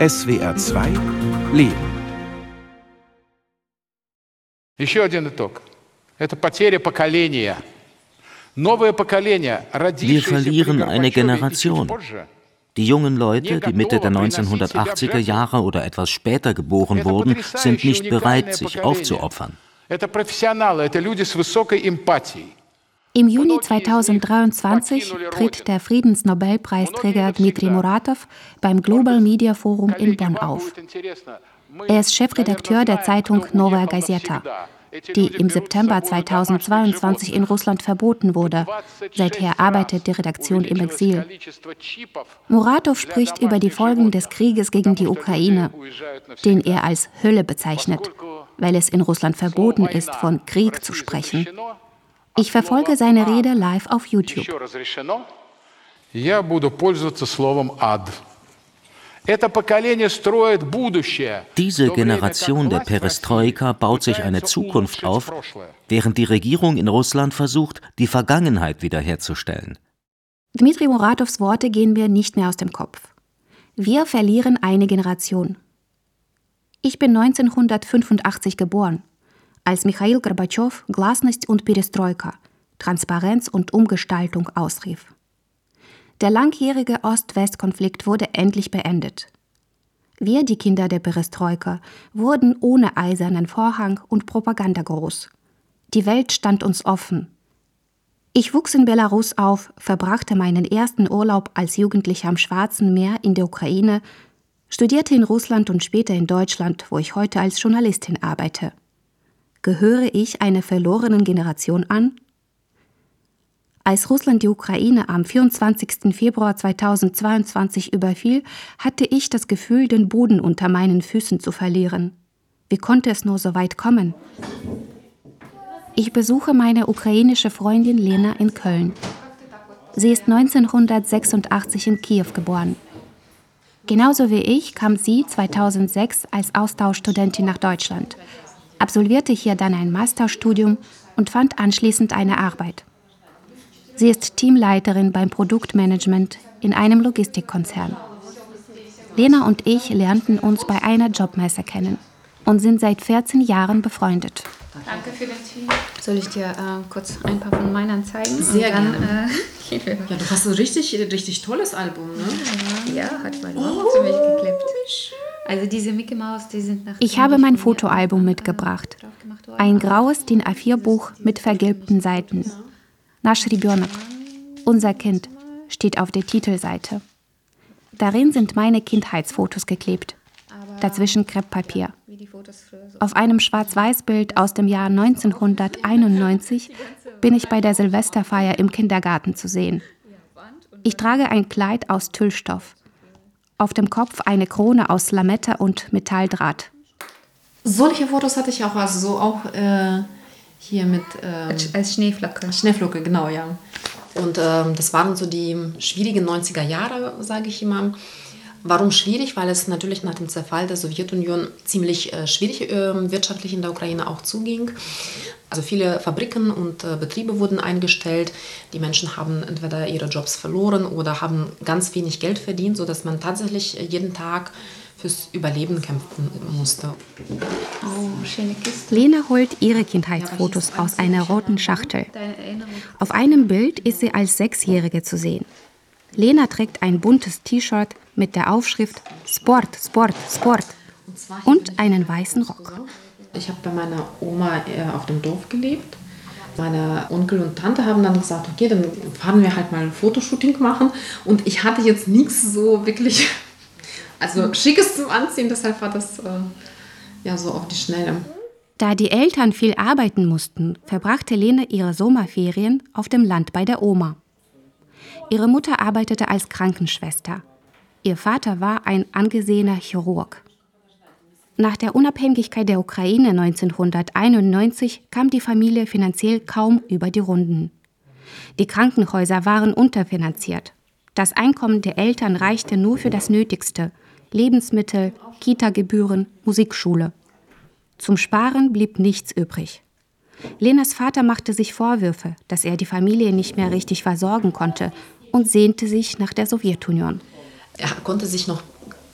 SWR 2 Leben. Еще один итог. Это потеря поколения. Новое поколение, Wir verlieren eine Generation. Die jungen Leute, die Mitte der 1980er Jahre oder etwas später geboren wurden, sind nicht bereit, sich aufzuopfern. Это профессионалы, это люди с высокой эмпатией. Im Juni 2023 tritt der Friedensnobelpreisträger Dmitri Muratov beim Global Media Forum in Bonn auf. Er ist Chefredakteur der Zeitung Novaya Gazeta, die im September 2022 in Russland verboten wurde. Seither arbeitet die Redaktion im Exil. Muratov spricht über die Folgen des Krieges gegen die Ukraine, den er als Hölle bezeichnet, weil es in Russland verboten ist, von Krieg zu sprechen. Ich verfolge seine Rede live auf YouTube. Diese Generation der Perestroika baut sich eine Zukunft auf, während die Regierung in Russland versucht, die Vergangenheit wiederherzustellen. Dmitri Muratows Worte gehen mir nicht mehr aus dem Kopf. Wir verlieren eine Generation. Ich bin 1985 geboren als Michail Gorbatschow Glasnost und Perestroika, Transparenz und Umgestaltung ausrief. Der langjährige Ost-West-Konflikt wurde endlich beendet. Wir, die Kinder der Perestroika, wurden ohne eisernen Vorhang und Propaganda groß. Die Welt stand uns offen. Ich wuchs in Belarus auf, verbrachte meinen ersten Urlaub als Jugendlicher am Schwarzen Meer in der Ukraine, studierte in Russland und später in Deutschland, wo ich heute als Journalistin arbeite. Gehöre ich einer verlorenen Generation an? Als Russland die Ukraine am 24. Februar 2022 überfiel, hatte ich das Gefühl, den Boden unter meinen Füßen zu verlieren. Wie konnte es nur so weit kommen? Ich besuche meine ukrainische Freundin Lena in Köln. Sie ist 1986 in Kiew geboren. Genauso wie ich kam sie 2006 als Austauschstudentin nach Deutschland absolvierte hier dann ein Masterstudium und fand anschließend eine Arbeit. Sie ist Teamleiterin beim Produktmanagement in einem Logistikkonzern. Lena und ich lernten uns bei einer Jobmesse kennen und sind seit 14 Jahren befreundet. Danke für den Tee. Soll ich dir äh, kurz ein paar von meinen zeigen? Sehr dann, gerne. Äh, ja, du hast ein richtig, richtig tolles Album, ne? Ja, hat mein Mama oh, für mich geklippt. Also diese Mickey Mouse, die sind nach Ich habe mein Fotoalbum mitgebracht. Ein graues DIN A4-Buch mit vergilbten Seiten. Nasch Ribionek, unser Kind, steht auf der Titelseite. Darin sind meine Kindheitsfotos geklebt. Dazwischen Krepppapier. Auf einem Schwarz-Weiß-Bild aus dem Jahr 1991 bin ich bei der Silvesterfeier im Kindergarten zu sehen. Ich trage ein Kleid aus Tüllstoff auf dem Kopf eine Krone aus Lametta und Metalldraht. Solche Fotos hatte ich auch, also so auch äh, hier mit. Ähm, als Schneeflocke. Schneeflocke, genau, ja. Und ähm, das waren so die schwierigen 90er Jahre, sage ich immer. Warum schwierig? Weil es natürlich nach dem Zerfall der Sowjetunion ziemlich äh, schwierig äh, wirtschaftlich in der Ukraine auch zuging. Also viele Fabriken und äh, Betriebe wurden eingestellt. Die Menschen haben entweder ihre Jobs verloren oder haben ganz wenig Geld verdient, sodass man tatsächlich jeden Tag fürs Überleben kämpfen musste. Oh. Lena holt ihre Kindheitsfotos aus einer roten Schachtel. Auf einem Bild ist sie als Sechsjährige zu sehen. Lena trägt ein buntes T-Shirt mit der Aufschrift Sport, Sport, Sport und einen weißen Rock. Ich habe bei meiner Oma äh, auf dem Dorf gelebt. Meine Onkel und Tante haben dann gesagt, okay, dann fahren wir halt mal ein Fotoshooting machen. Und ich hatte jetzt nichts so wirklich, also schickes zum Anziehen, deshalb war das äh, ja so auf die Schnelle. Da die Eltern viel arbeiten mussten, verbrachte Lene ihre Sommerferien auf dem Land bei der Oma. Ihre Mutter arbeitete als Krankenschwester. Ihr Vater war ein angesehener Chirurg. Nach der Unabhängigkeit der Ukraine 1991 kam die Familie finanziell kaum über die Runden. Die Krankenhäuser waren unterfinanziert. Das Einkommen der Eltern reichte nur für das Nötigste Lebensmittel, Kita-Gebühren, Musikschule. Zum Sparen blieb nichts übrig. Lenas Vater machte sich Vorwürfe, dass er die Familie nicht mehr richtig versorgen konnte und sehnte sich nach der Sowjetunion. Er konnte sich noch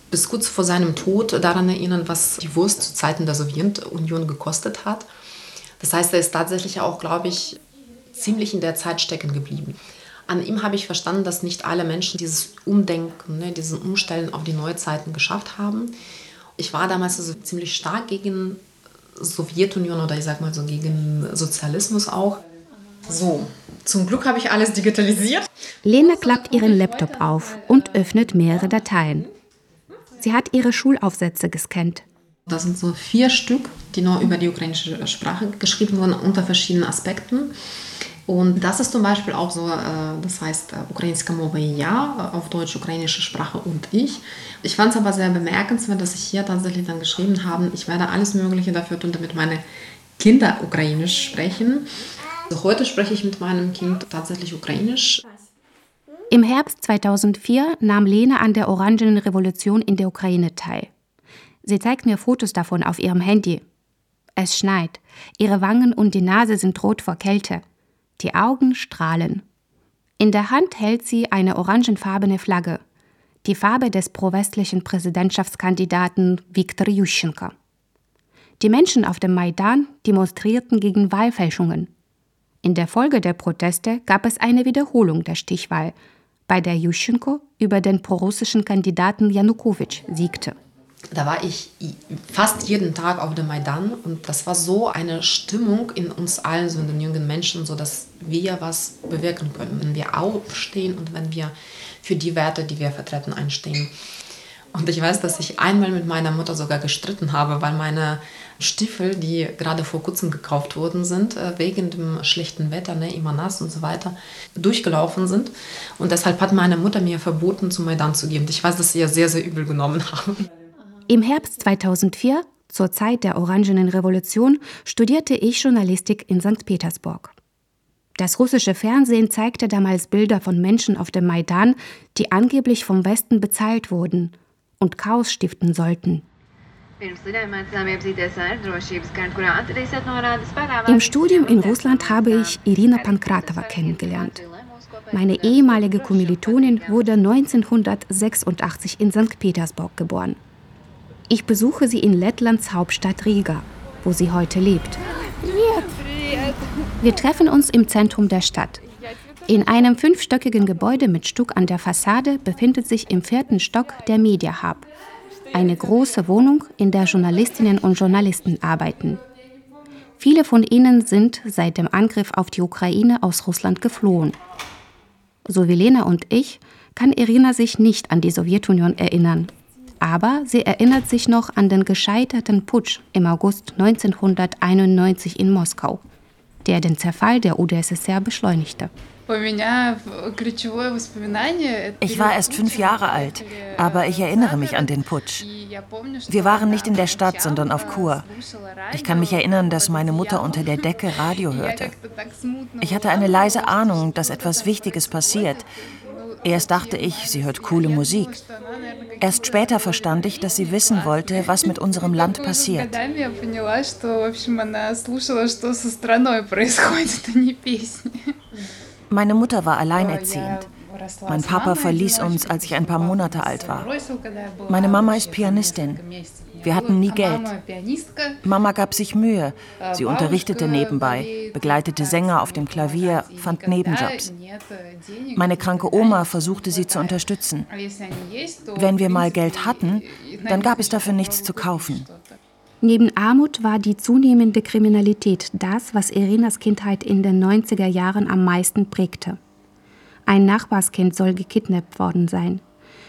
bis kurz vor seinem Tod daran erinnern, was die Wurst zu Zeiten der Sowjetunion gekostet hat. Das heißt, er ist tatsächlich auch, glaube ich, ziemlich in der Zeit stecken geblieben. An ihm habe ich verstanden, dass nicht alle Menschen dieses Umdenken, ne, diesen Umstellen auf die Neuzeiten geschafft haben. Ich war damals also ziemlich stark gegen Sowjetunion oder ich sag mal so gegen Sozialismus auch. So, zum Glück habe ich alles digitalisiert. Lena klappt ihren Laptop auf und öffnet mehrere Dateien. Sie hat ihre Schulaufsätze gescannt. Das sind so vier Stück, die nur über die ukrainische Sprache geschrieben wurden, unter verschiedenen Aspekten. Und das ist zum Beispiel auch so, äh, das heißt äh, Ukrainska Mova ja, auf Deutsch ukrainische Sprache und ich. Ich fand es aber sehr bemerkenswert, dass ich hier tatsächlich dann geschrieben habe, ich werde alles Mögliche dafür tun, damit meine Kinder ukrainisch sprechen. Also heute spreche ich mit meinem Kind tatsächlich ukrainisch. Im Herbst 2004 nahm Lena an der Orangenen Revolution in der Ukraine teil. Sie zeigt mir Fotos davon auf ihrem Handy. Es schneit, ihre Wangen und die Nase sind rot vor Kälte. Die Augen strahlen. In der Hand hält sie eine orangenfarbene Flagge, die Farbe des pro-westlichen Präsidentschaftskandidaten Viktor Yushchenko. Die Menschen auf dem Maidan demonstrierten gegen Wahlfälschungen. In der Folge der Proteste gab es eine Wiederholung der Stichwahl, bei der Yushchenko über den prorussischen Kandidaten Janukowitsch siegte. Da war ich fast jeden Tag auf dem Maidan und das war so eine Stimmung in uns allen, so in den jungen Menschen, so dass wir was bewirken können, wenn wir aufstehen und wenn wir für die Werte, die wir vertreten, einstehen. Und ich weiß, dass ich einmal mit meiner Mutter sogar gestritten habe, weil meine Stiefel, die gerade vor kurzem gekauft worden sind, äh, wegen dem schlechten Wetter, ne, immer nass und so weiter, durchgelaufen sind. Und deshalb hat meine Mutter mir verboten, zum Maidan zu gehen. Ich weiß, dass sie ja sehr, sehr übel genommen haben. Im Herbst 2004, zur Zeit der Orangenen Revolution, studierte ich Journalistik in St. Petersburg. Das russische Fernsehen zeigte damals Bilder von Menschen auf dem Maidan, die angeblich vom Westen bezahlt wurden und Chaos stiften sollten. Im Studium in Russland habe ich Irina Pankratova kennengelernt. Meine ehemalige Kommilitonin wurde 1986 in St. Petersburg geboren. Ich besuche sie in Lettlands Hauptstadt Riga, wo sie heute lebt. Wir treffen uns im Zentrum der Stadt. In einem fünfstöckigen Gebäude mit Stuck an der Fassade befindet sich im vierten Stock der Media Hub. Eine große Wohnung, in der Journalistinnen und Journalisten arbeiten. Viele von ihnen sind seit dem Angriff auf die Ukraine aus Russland geflohen. So wie Lena und ich kann Irina sich nicht an die Sowjetunion erinnern aber sie erinnert sich noch an den gescheiterten Putsch im August 1991 in Moskau, der den Zerfall der UdSSR beschleunigte. Ich war erst fünf Jahre alt, aber ich erinnere mich an den Putsch. Wir waren nicht in der Stadt, sondern auf Kur. Ich kann mich erinnern, dass meine Mutter unter der Decke Radio hörte. Ich hatte eine leise Ahnung, dass etwas Wichtiges passiert. Erst dachte ich, sie hört coole Musik. Erst später verstand ich, dass sie wissen wollte, was mit unserem Land passiert. Meine Mutter war alleinerziehend. Mein Papa verließ uns, als ich ein paar Monate alt war. Meine Mama ist Pianistin. Wir hatten nie Geld. Mama gab sich Mühe. Sie unterrichtete nebenbei, begleitete Sänger auf dem Klavier, fand Nebenjobs. Meine kranke Oma versuchte sie zu unterstützen. Wenn wir mal Geld hatten, dann gab es dafür nichts zu kaufen. Neben Armut war die zunehmende Kriminalität das, was Irinas Kindheit in den 90er Jahren am meisten prägte. Ein Nachbarskind soll gekidnappt worden sein.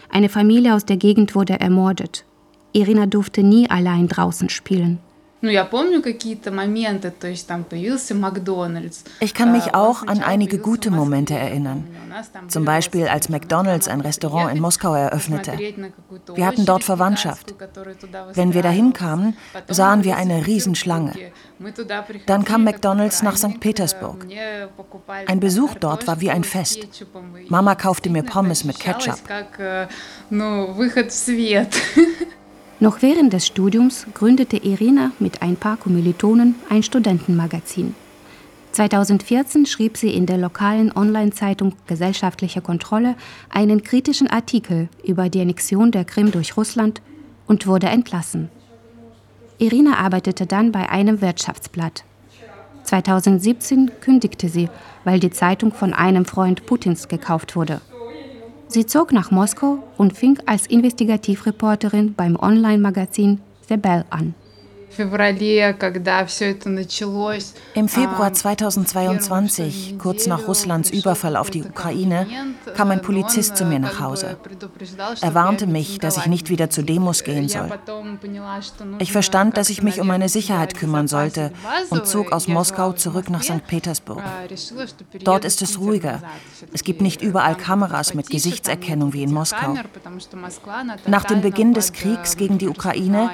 Eine Familie aus der Gegend wurde ermordet. Irina durfte nie allein draußen spielen. Ich kann mich auch an einige gute Momente erinnern. Zum Beispiel, als McDonald's ein Restaurant in Moskau eröffnete. Wir hatten dort Verwandtschaft. Wenn wir dahin kamen, sahen wir eine Riesenschlange. Dann kam McDonald's nach St. Petersburg. Ein Besuch dort war wie ein Fest. Mama kaufte mir Pommes mit Ketchup. Noch während des Studiums gründete Irina mit ein paar Kommilitonen ein Studentenmagazin. 2014 schrieb sie in der lokalen Online-Zeitung Gesellschaftliche Kontrolle einen kritischen Artikel über die Annexion der Krim durch Russland und wurde entlassen. Irina arbeitete dann bei einem Wirtschaftsblatt. 2017 kündigte sie, weil die Zeitung von einem Freund Putins gekauft wurde. Sie zog nach Moskau und fing als Investigativreporterin beim Online-Magazin The Bell an. Im Februar 2022, kurz nach Russlands Überfall auf die Ukraine, kam ein Polizist zu mir nach Hause. Er warnte mich, dass ich nicht wieder zu Demos gehen soll. Ich verstand, dass ich mich um meine Sicherheit kümmern sollte und zog aus Moskau zurück nach St. Petersburg. Dort ist es ruhiger. Es gibt nicht überall Kameras mit Gesichtserkennung wie in Moskau. Nach dem Beginn des Kriegs gegen die Ukraine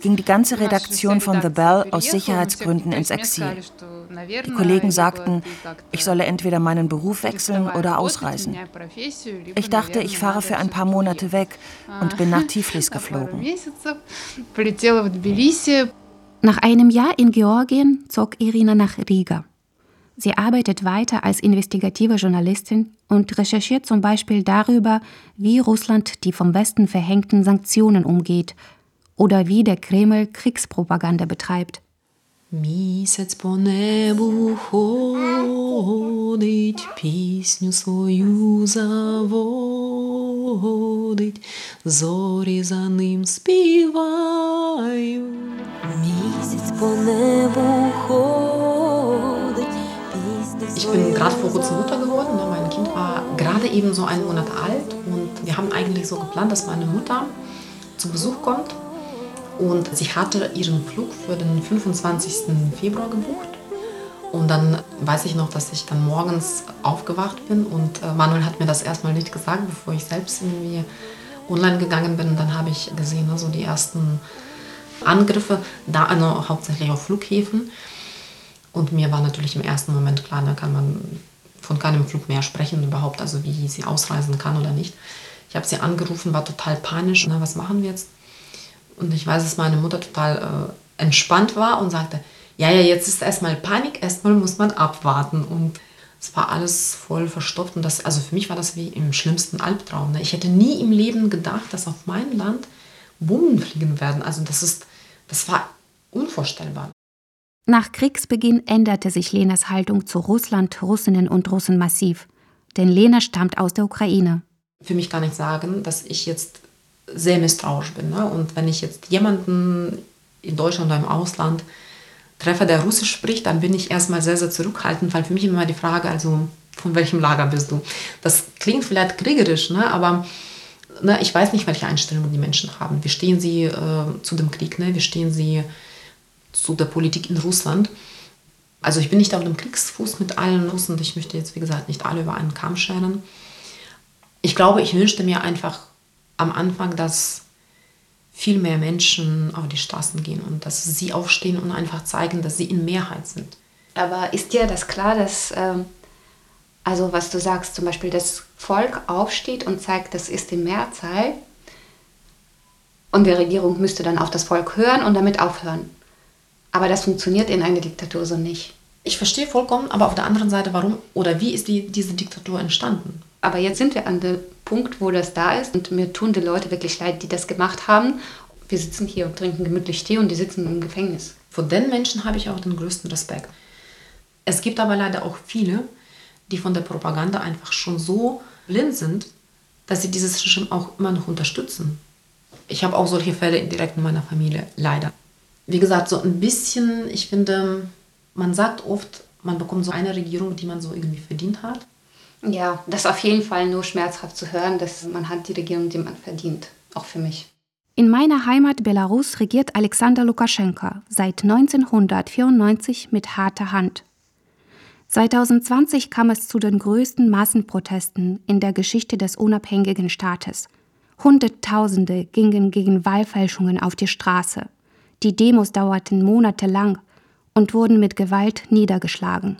ging die ganze Redaktion von The Bell aus Sicherheitsgründen ins Exil. Die Kollegen sagten, ich solle entweder meinen Beruf wechseln oder ausreisen. Ich dachte, ich fahre für ein paar Monate weg und bin nach Tiflis geflogen. Nach einem Jahr in Georgien zog Irina nach Riga. Sie arbeitet weiter als investigative Journalistin und recherchiert zum Beispiel darüber, wie Russland die vom Westen verhängten Sanktionen umgeht oder wie der Kreml Kriegspropaganda betreibt. Місяць по небу ходить, пісню свою заводить, зорі за ним співаю. Місяць по небу ходить. Ich bin gerade vor kurzem Mutter geworden. Ne? Mein Kind war gerade eben so einen Monat alt und wir haben eigentlich so geplant, dass meine Mutter zu Besuch kommt und sie hatte ihren Flug für den 25. Februar gebucht. Und dann weiß ich noch, dass ich dann morgens aufgewacht bin und äh, Manuel hat mir das erstmal nicht gesagt, bevor ich selbst irgendwie online gegangen bin. Und dann habe ich gesehen, also die ersten Angriffe, da also hauptsächlich auf Flughäfen. Und mir war natürlich im ersten Moment klar, da kann man von keinem Flug mehr sprechen überhaupt, also wie sie ausreisen kann oder nicht. Ich habe sie angerufen, war total panisch. Na, was machen wir jetzt? Und ich weiß, dass meine Mutter total äh, entspannt war und sagte, ja, ja, jetzt ist erstmal Panik, erstmal muss man abwarten. Und es war alles voll verstopft. Und das, also für mich war das wie im schlimmsten Albtraum. Ne? Ich hätte nie im Leben gedacht, dass auf mein Land Bomben fliegen werden. Also das ist, das war unvorstellbar. Nach Kriegsbeginn änderte sich Lenas Haltung zu Russland, Russinnen und Russen massiv. Denn Lena stammt aus der Ukraine. Für mich kann ich sagen, dass ich jetzt sehr misstrauisch bin. Ne? Und wenn ich jetzt jemanden in Deutschland oder im Ausland treffe, der Russisch spricht, dann bin ich erstmal sehr, sehr zurückhaltend, weil für mich immer die Frage, also von welchem Lager bist du? Das klingt vielleicht kriegerisch, ne? aber ne, ich weiß nicht, welche Einstellungen die Menschen haben. Wie stehen sie äh, zu dem Krieg? Ne? Wie stehen sie zu der Politik in Russland? Also ich bin nicht auf dem Kriegsfuß mit allen Russen. Ich möchte jetzt, wie gesagt, nicht alle über einen Kamm scheren. Ich glaube, ich wünschte mir einfach am Anfang, dass viel mehr Menschen auf die Straßen gehen und dass sie aufstehen und einfach zeigen, dass sie in Mehrheit sind. Aber ist dir das klar, dass, ähm, also was du sagst, zum Beispiel das Volk aufsteht und zeigt, das ist die Mehrzahl und die Regierung müsste dann auf das Volk hören und damit aufhören. Aber das funktioniert in einer Diktatur so nicht. Ich verstehe vollkommen, aber auf der anderen Seite, warum oder wie ist die, diese Diktatur entstanden? Aber jetzt sind wir an dem Punkt, wo das da ist und mir tun die Leute wirklich leid, die das gemacht haben. Wir sitzen hier und trinken gemütlich Tee und die sitzen im Gefängnis. Vor den Menschen habe ich auch den größten Respekt. Es gibt aber leider auch viele, die von der Propaganda einfach schon so blind sind, dass sie dieses Regime auch immer noch unterstützen. Ich habe auch solche Fälle direkt in meiner Familie, leider. Wie gesagt, so ein bisschen, ich finde, man sagt oft, man bekommt so eine Regierung, die man so irgendwie verdient hat. Ja, das ist auf jeden Fall nur schmerzhaft zu hören, dass man hat die Regierung, die man verdient, auch für mich. In meiner Heimat Belarus regiert Alexander Lukaschenko seit 1994 mit harter Hand. 2020 kam es zu den größten Massenprotesten in der Geschichte des unabhängigen Staates. Hunderttausende gingen gegen Wahlfälschungen auf die Straße. Die Demos dauerten monatelang und wurden mit Gewalt niedergeschlagen.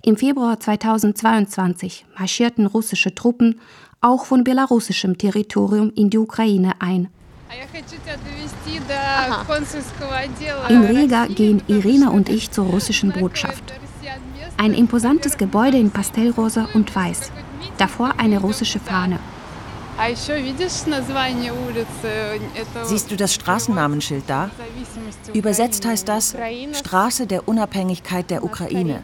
Im Februar 2022 marschierten russische Truppen auch von belarussischem Territorium in die Ukraine ein. In Riga gehen Irina und ich zur russischen Botschaft. Ein imposantes Gebäude in Pastellrosa und Weiß. Davor eine russische Fahne. Siehst du das Straßennamenschild da? Übersetzt heißt das Straße der Unabhängigkeit der Ukraine.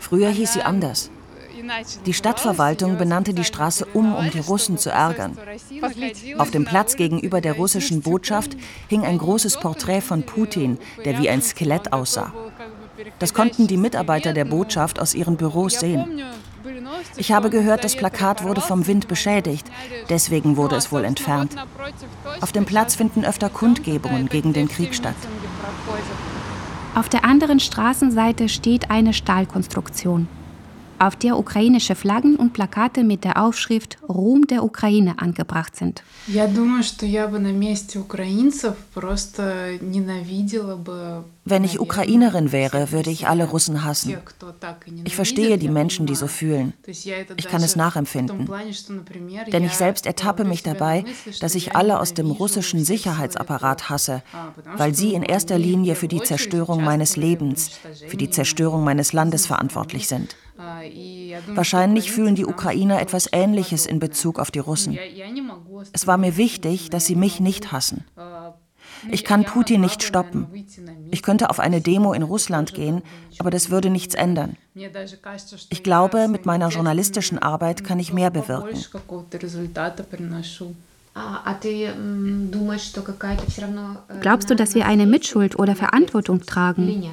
Früher hieß sie anders. Die Stadtverwaltung benannte die Straße um, um die Russen zu ärgern. Auf dem Platz gegenüber der russischen Botschaft hing ein großes Porträt von Putin, der wie ein Skelett aussah. Das konnten die Mitarbeiter der Botschaft aus ihren Büros sehen. Ich habe gehört, das Plakat wurde vom Wind beschädigt, deswegen wurde es wohl entfernt. Auf dem Platz finden öfter Kundgebungen gegen den Krieg statt. Auf der anderen Straßenseite steht eine Stahlkonstruktion auf der ukrainische Flaggen und Plakate mit der Aufschrift Ruhm der Ukraine angebracht sind. Wenn ich Ukrainerin wäre, würde ich alle Russen hassen. Ich verstehe die Menschen, die so fühlen. Ich kann es nachempfinden. Denn ich selbst ertappe mich dabei, dass ich alle aus dem russischen Sicherheitsapparat hasse, weil sie in erster Linie für die Zerstörung meines Lebens, für die Zerstörung meines Landes verantwortlich sind. Wahrscheinlich fühlen die Ukrainer etwas Ähnliches in Bezug auf die Russen. Es war mir wichtig, dass sie mich nicht hassen. Ich kann Putin nicht stoppen. Ich könnte auf eine Demo in Russland gehen, aber das würde nichts ändern. Ich glaube, mit meiner journalistischen Arbeit kann ich mehr bewirken. Glaubst du, dass wir eine Mitschuld oder Verantwortung tragen?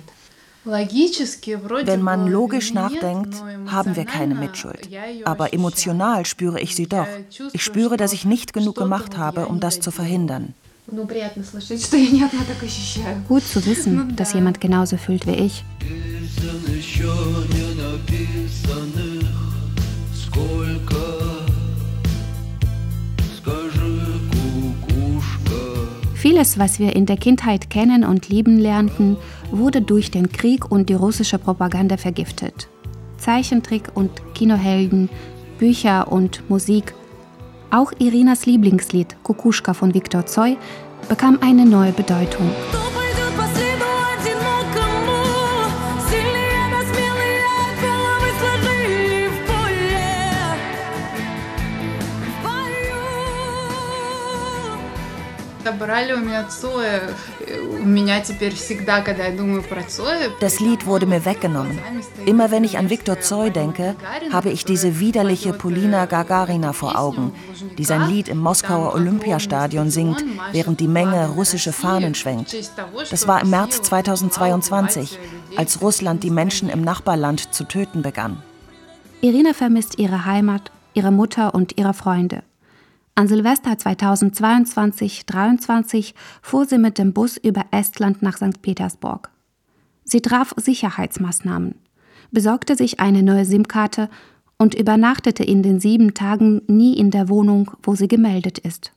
Wenn man logisch nachdenkt, haben wir keine Mitschuld. Aber emotional spüre ich sie doch. Ich spüre, dass ich nicht genug gemacht habe, um das zu verhindern. Gut zu wissen, dass jemand genauso fühlt wie ich. Vieles, was wir in der Kindheit kennen und lieben lernten, wurde durch den Krieg und die russische Propaganda vergiftet. Zeichentrick und Kinohelden, Bücher und Musik. Auch Irinas Lieblingslied Kukuschka von Viktor Zoy bekam eine neue Bedeutung. Das Lied wurde mir weggenommen. Immer wenn ich an Viktor Zoy denke, habe ich diese widerliche Polina Gagarina vor Augen, die sein Lied im Moskauer Olympiastadion singt, während die Menge russische Fahnen schwenkt. Das war im März 2022, als Russland die Menschen im Nachbarland zu töten begann. Irina vermisst ihre Heimat, ihre Mutter und ihre Freunde. An Silvester 2022-23 fuhr sie mit dem Bus über Estland nach St. Petersburg. Sie traf Sicherheitsmaßnahmen, besorgte sich eine neue SIM-Karte und übernachtete in den sieben Tagen nie in der Wohnung, wo sie gemeldet ist.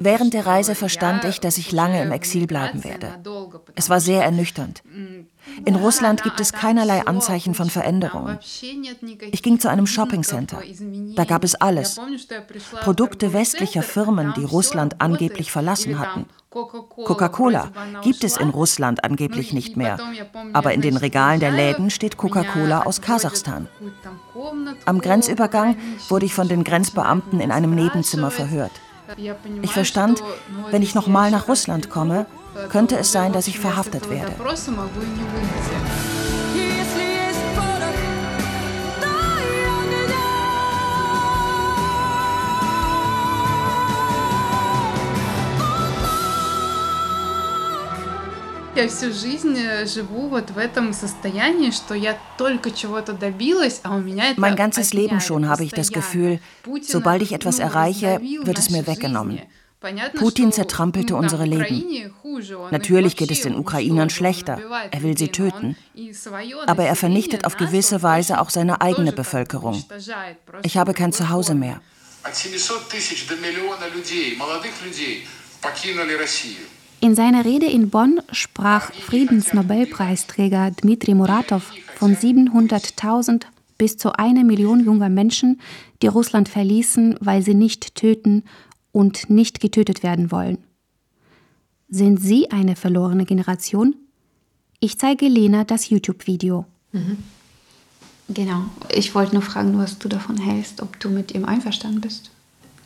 Während der Reise verstand ich, dass ich lange im Exil bleiben werde. Es war sehr ernüchternd. In Russland gibt es keinerlei Anzeichen von Veränderungen. Ich ging zu einem Shoppingcenter. Da gab es alles. Produkte westlicher Firmen, die Russland angeblich verlassen hatten. Coca-Cola gibt es in Russland angeblich nicht mehr, aber in den Regalen der Läden steht Coca-Cola aus Kasachstan. Am Grenzübergang wurde ich von den Grenzbeamten in einem Nebenzimmer verhört. Ich verstand, wenn ich nochmal nach Russland komme, könnte es sein, dass ich verhaftet werde. я всю жизнь э, живу вот в этом состоянии, что я только чего-то добилась, а у меня это Mein ganzes Leben schon habe ich das Gefühl, sobald ich etwas erreiche, wird es mir weggenommen. Putin zertrampelte unsere Leben. Natürlich geht es den Ukrainern schlechter. Er will sie töten. Aber er vernichtet auf gewisse Weise auch seine eigene Bevölkerung. Ich habe kein Zuhause mehr. In seiner Rede in Bonn sprach Friedensnobelpreisträger Dmitri Muratov von 700.000 bis zu einer Million junger Menschen, die Russland verließen, weil sie nicht töten und nicht getötet werden wollen. Sind Sie eine verlorene Generation? Ich zeige Lena das YouTube-Video. Mhm. Genau. Ich wollte nur fragen, was du davon hältst, ob du mit ihm einverstanden bist.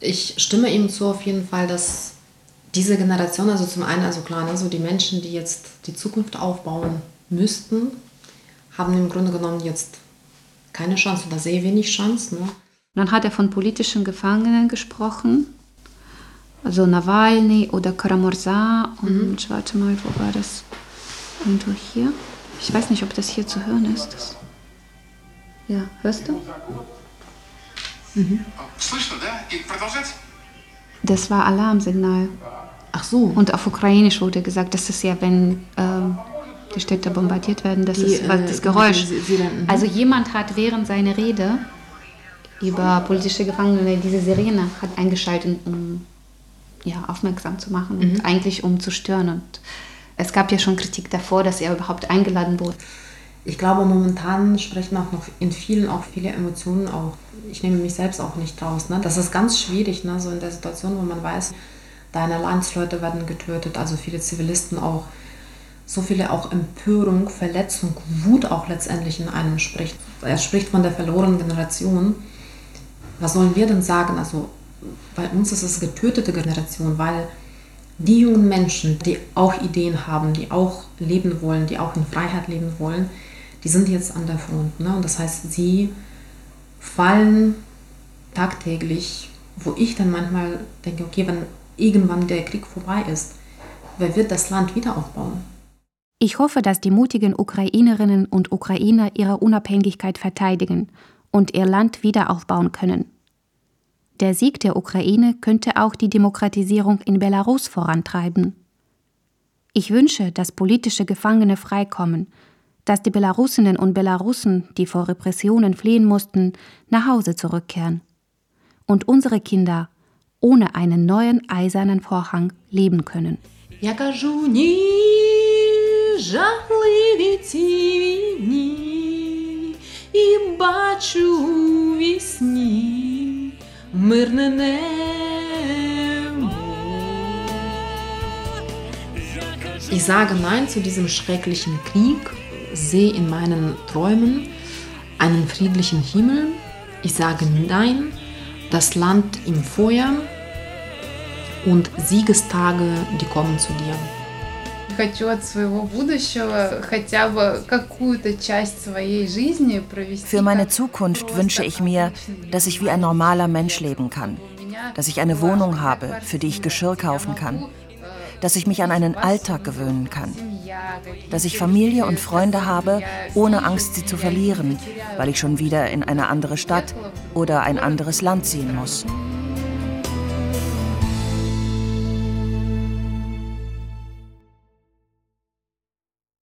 Ich stimme ihm zu auf jeden Fall, dass diese Generation, also zum einen, also klar, ne, so die Menschen, die jetzt die Zukunft aufbauen müssten, haben im Grunde genommen jetzt keine Chance oder sehr wenig Chance. Ne? Dann hat er von politischen Gefangenen gesprochen, also Nawalny oder Karamurza und mhm. warte mal, wo war das? Irgendwo hier. Ich weiß nicht, ob das hier zu hören ist. Das ja, hörst du? Mhm. Das war Alarmsignal. Ach so. Und auf Ukrainisch wurde gesagt, dass es ja, wenn ähm, die Städte bombardiert werden, das die, ist äh, das Geräusch. Sie, sie dann, mhm. also jemand hat während seiner Rede über politische Gefangene diese Sirene hat eingeschaltet, um ja, aufmerksam zu machen mhm. und eigentlich um zu stören. Und es gab ja schon Kritik davor, dass er überhaupt eingeladen wurde. Ich glaube, momentan sprechen auch noch in vielen auch viele Emotionen auch. Ich nehme mich selbst auch nicht raus. Ne? Das ist ganz schwierig, ne? so in der Situation, wo man weiß, deine Landsleute werden getötet, also viele Zivilisten auch. So viele auch Empörung, Verletzung, Wut auch letztendlich in einem spricht. Er spricht von der verlorenen Generation. Was sollen wir denn sagen? Also bei uns ist es getötete Generation, weil die jungen Menschen, die auch Ideen haben, die auch leben wollen, die auch in Freiheit leben wollen, die sind jetzt an der Front. Ne? Und das heißt, sie fallen tagtäglich, wo ich dann manchmal denke, okay, wenn irgendwann der Krieg vorbei ist, wer wird das Land wieder aufbauen? Ich hoffe, dass die mutigen Ukrainerinnen und Ukrainer ihre Unabhängigkeit verteidigen und ihr Land wieder aufbauen können. Der Sieg der Ukraine könnte auch die Demokratisierung in Belarus vorantreiben. Ich wünsche, dass politische Gefangene freikommen dass die Belarusinnen und Belarussen, die vor Repressionen fliehen mussten, nach Hause zurückkehren und unsere Kinder ohne einen neuen eisernen Vorhang leben können. Я кажу, ні, жахливі ці війні, і бачу у вісні мирне небо. Ich sage Nein zu diesem schrecklichen Krieg sehe in meinen Träumen einen friedlichen Himmel. Ich sage Nein, das Land im Feuer und Siegestage, die kommen zu dir. Für meine Zukunft wünsche ich mir, dass ich wie ein normaler Mensch leben kann, dass ich eine Wohnung habe, für die ich Geschirr kaufen kann, dass ich mich an einen Alltag gewöhnen kann dass ich Familie und Freunde habe, ohne Angst, sie zu verlieren, weil ich schon wieder in eine andere Stadt oder ein anderes Land ziehen muss.